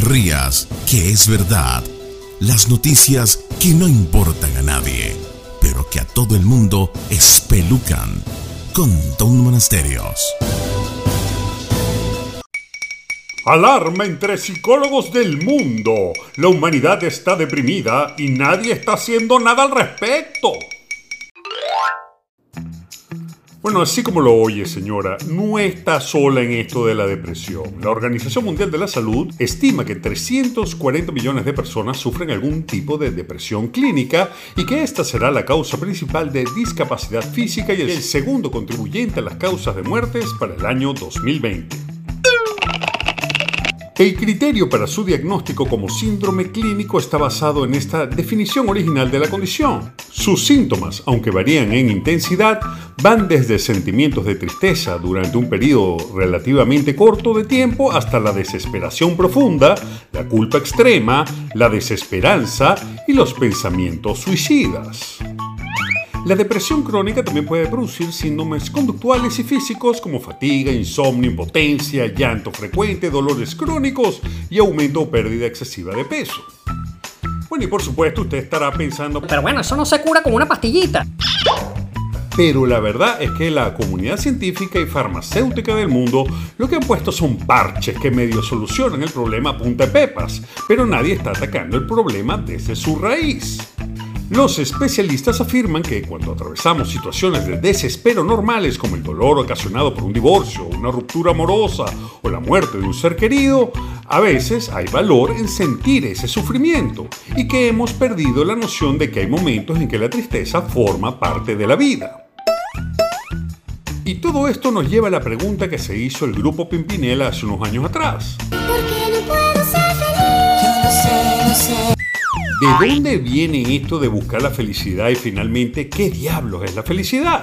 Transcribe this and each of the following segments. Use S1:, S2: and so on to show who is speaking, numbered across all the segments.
S1: te que es verdad. Las noticias que no importan a nadie, pero que a todo el mundo espelucan. Con Don Monasterios.
S2: Alarma entre psicólogos del mundo. La humanidad está deprimida y nadie está haciendo nada al respecto. Bueno, así como lo oye, señora, no está sola en esto de la depresión. La Organización Mundial de la Salud estima que 340 millones de personas sufren algún tipo de depresión clínica y que esta será la causa principal de discapacidad física y el segundo contribuyente a las causas de muertes para el año 2020. El criterio para su diagnóstico como síndrome clínico está basado en esta definición original de la condición. Sus síntomas, aunque varían en intensidad, van desde sentimientos de tristeza durante un periodo relativamente corto de tiempo hasta la desesperación profunda, la culpa extrema, la desesperanza y los pensamientos suicidas. La depresión crónica también puede producir síndromes conductuales y físicos como fatiga, insomnio, impotencia, llanto frecuente, dolores crónicos y aumento o pérdida excesiva de peso. Bueno, y por supuesto usted estará pensando...
S3: Pero bueno, eso no se cura con una pastillita.
S2: Pero la verdad es que la comunidad científica y farmacéutica del mundo lo que han puesto son parches que medio solucionan el problema a punta de pepas, pero nadie está atacando el problema desde su raíz. Los especialistas afirman que cuando atravesamos situaciones de desespero normales como el dolor ocasionado por un divorcio, una ruptura amorosa o la muerte de un ser querido, a veces hay valor en sentir ese sufrimiento y que hemos perdido la noción de que hay momentos en que la tristeza forma parte de la vida. Y todo esto nos lleva a la pregunta que se hizo el grupo Pimpinela hace unos años atrás. ¿Por qué no puedo? Yo no sé, no sé. ¿De dónde viene esto de buscar la felicidad y finalmente qué diablos es la felicidad?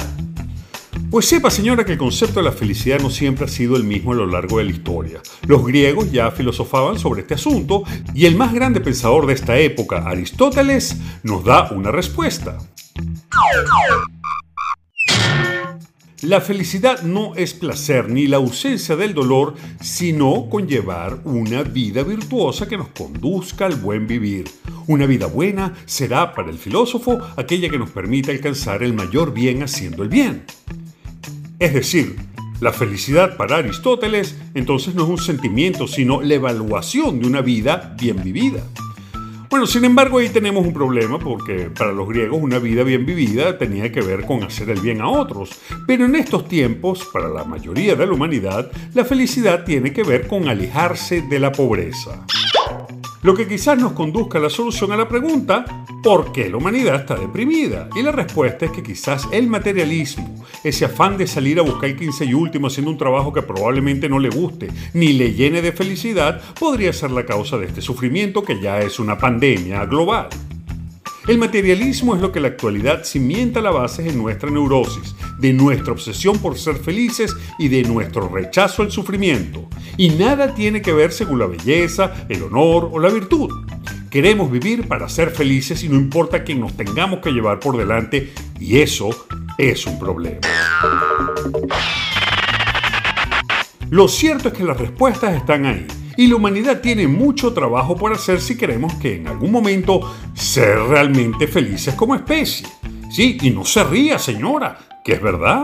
S2: Pues sepa señora que el concepto de la felicidad no siempre ha sido el mismo a lo largo de la historia. Los griegos ya filosofaban sobre este asunto y el más grande pensador de esta época, Aristóteles, nos da una respuesta. La felicidad no es placer ni la ausencia del dolor, sino conllevar una vida virtuosa que nos conduzca al buen vivir. Una vida buena será para el filósofo aquella que nos permita alcanzar el mayor bien haciendo el bien. Es decir, la felicidad para Aristóteles entonces no es un sentimiento, sino la evaluación de una vida bien vivida. Bueno, sin embargo ahí tenemos un problema porque para los griegos una vida bien vivida tenía que ver con hacer el bien a otros. Pero en estos tiempos, para la mayoría de la humanidad, la felicidad tiene que ver con alejarse de la pobreza. Lo que quizás nos conduzca a la solución a la pregunta, ¿por qué la humanidad está deprimida? Y la respuesta es que quizás el materialismo, ese afán de salir a buscar el 15 y último haciendo un trabajo que probablemente no le guste ni le llene de felicidad, podría ser la causa de este sufrimiento que ya es una pandemia global. El materialismo es lo que la actualidad cimienta la base de nuestra neurosis, de nuestra obsesión por ser felices y de nuestro rechazo al sufrimiento. Y nada tiene que ver según la belleza, el honor o la virtud. Queremos vivir para ser felices y no importa quién nos tengamos que llevar por delante y eso es un problema. Lo cierto es que las respuestas están ahí y la humanidad tiene mucho trabajo por hacer si queremos que en algún momento ser realmente felices como especie. Sí, y no se ría, señora, que es verdad.